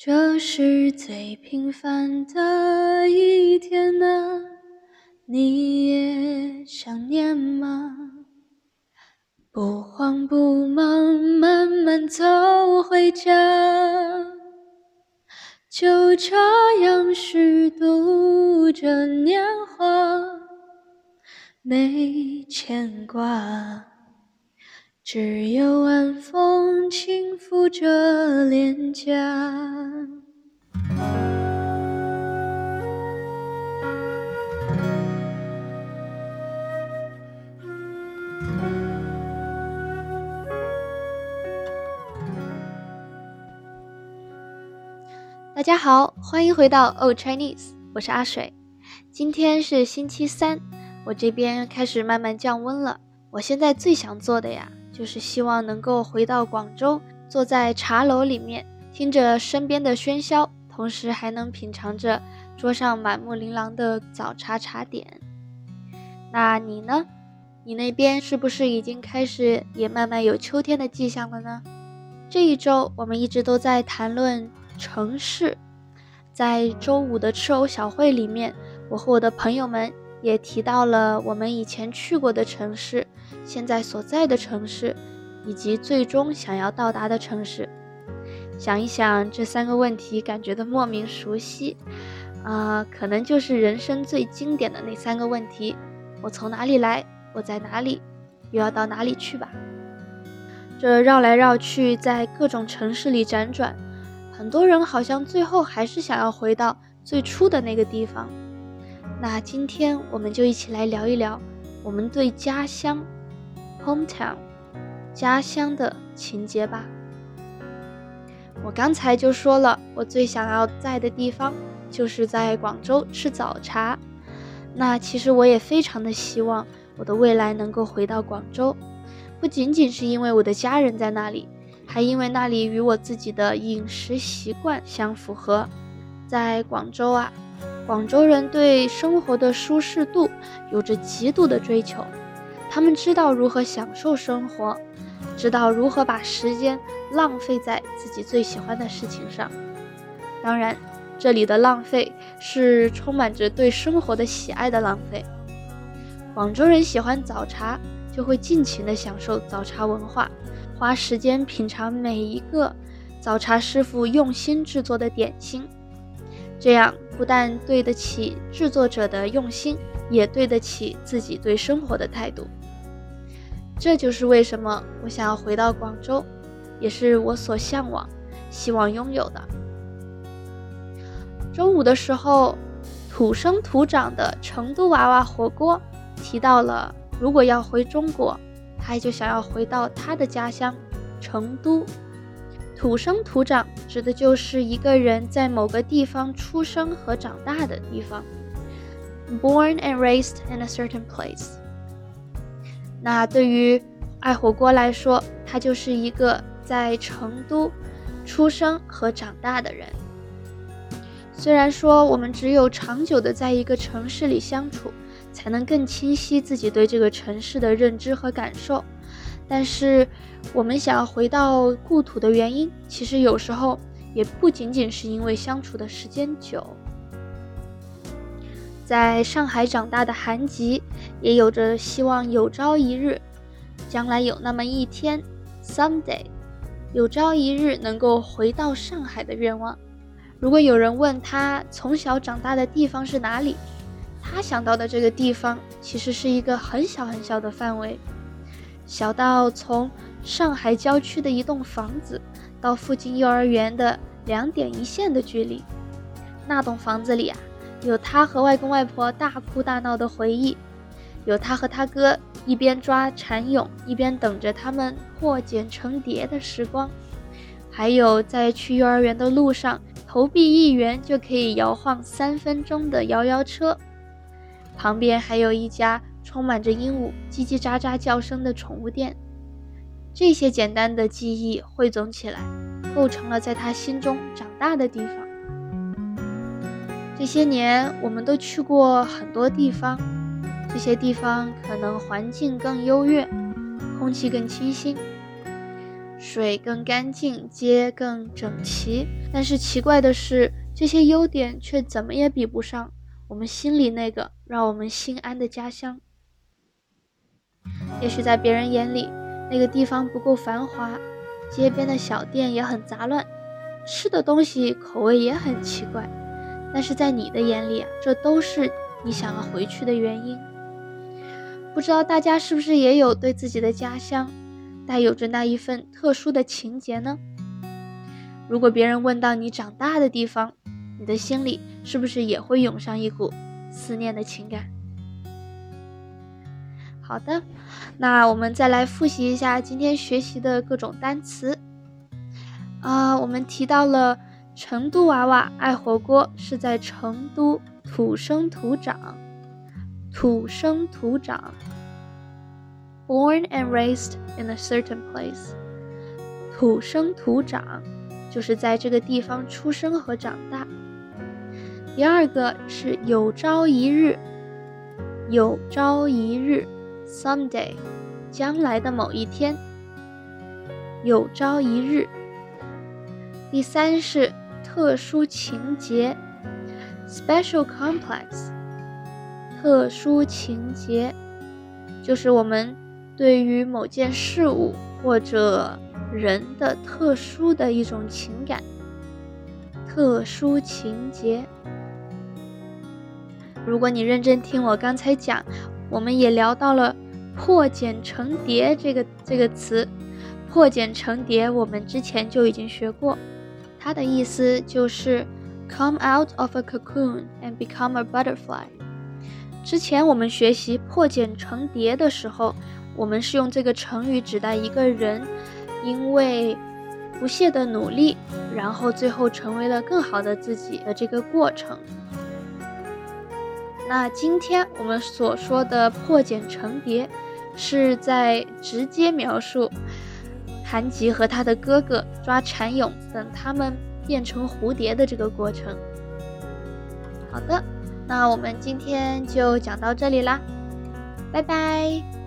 这是最平凡的一天啊，你也想念吗？不慌不忙，慢慢走回家，就这样虚度着年华，没牵挂，只有晚风轻拂着脸颊。大家好，欢迎回到 Old Chinese，我是阿水。今天是星期三，我这边开始慢慢降温了。我现在最想做的呀，就是希望能够回到广州，坐在茶楼里面，听着身边的喧嚣，同时还能品尝着桌上满目琳琅的早茶茶点。那你呢？你那边是不是已经开始也慢慢有秋天的迹象了呢？这一周我们一直都在谈论。城市，在周五的吃藕小会里面，我和我的朋友们也提到了我们以前去过的城市，现在所在的城市，以及最终想要到达的城市。想一想这三个问题，感觉的莫名熟悉，啊，可能就是人生最经典的那三个问题：我从哪里来？我在哪里？又要到哪里去吧？这绕来绕去，在各种城市里辗转。很多人好像最后还是想要回到最初的那个地方。那今天我们就一起来聊一聊我们对家乡 （hometown） 家乡的情节吧。我刚才就说了，我最想要在的地方就是在广州吃早茶。那其实我也非常的希望我的未来能够回到广州，不仅仅是因为我的家人在那里。还因为那里与我自己的饮食习惯相符合，在广州啊，广州人对生活的舒适度有着极度的追求，他们知道如何享受生活，知道如何把时间浪费在自己最喜欢的事情上。当然，这里的浪费是充满着对生活的喜爱的浪费。广州人喜欢早茶，就会尽情的享受早茶文化。花时间品尝每一个早茶师傅用心制作的点心，这样不但对得起制作者的用心，也对得起自己对生活的态度。这就是为什么我想要回到广州，也是我所向往、希望拥有的。中午的时候，土生土长的成都娃娃火锅提到了，如果要回中国。他就想要回到他的家乡成都。土生土长指的就是一个人在某个地方出生和长大的地方，born and raised in a certain place。那对于爱火锅来说，他就是一个在成都出生和长大的人。虽然说我们只有长久的在一个城市里相处。才能更清晰自己对这个城市的认知和感受，但是我们想要回到故土的原因，其实有时候也不仅仅是因为相处的时间久。在上海长大的韩吉，也有着希望有朝一日，将来有那么一天，someday，有朝一日能够回到上海的愿望。如果有人问他从小长大的地方是哪里？他想到的这个地方，其实是一个很小很小的范围，小到从上海郊区的一栋房子到附近幼儿园的两点一线的距离。那栋房子里啊，有他和外公外婆大哭大闹的回忆，有他和他哥一边抓蚕蛹一边等着他们破茧成蝶的时光，还有在去幼儿园的路上投币一元就可以摇晃三分钟的摇摇车。旁边还有一家充满着鹦鹉叽叽喳喳叫声的宠物店，这些简单的记忆汇总起来，构成了在他心中长大的地方。这些年，我们都去过很多地方，这些地方可能环境更优越，空气更清新。水更干净，街更整齐。但是奇怪的是，这些优点却怎么也比不上我们心里那个让我们心安的家乡。也许在别人眼里，那个地方不够繁华，街边的小店也很杂乱，吃的东西口味也很奇怪。但是在你的眼里啊，这都是你想要回去的原因。不知道大家是不是也有对自己的家乡带有着那一份特殊的情结呢？如果别人问到你长大的地方，你的心里是不是也会涌上一股思念的情感？好的，那我们再来复习一下今天学习的各种单词啊。我们提到了成都娃娃爱火锅是在成都土生土长，土生土长，born and raised in a certain place，土生土长。就是在这个地方出生和长大。第二个是有朝一日，有朝一日，someday，将来的某一天，有朝一日。第三是特殊情节，special complex，特殊情节，就是我们对于某件事物或者。人的特殊的一种情感，特殊情节。如果你认真听我刚才讲，我们也聊到了“破茧成蝶”这个这个词。破茧成蝶，我们之前就已经学过，它的意思就是 “come out of a cocoon and become a butterfly”。之前我们学习“破茧成蝶”的时候，我们是用这个成语指代一个人。因为不懈的努力，然后最后成为了更好的自己的这个过程。那今天我们所说的破茧成蝶，是在直接描述谭吉和他的哥哥抓蚕蛹，等他们变成蝴蝶的这个过程。好的，那我们今天就讲到这里啦，拜拜。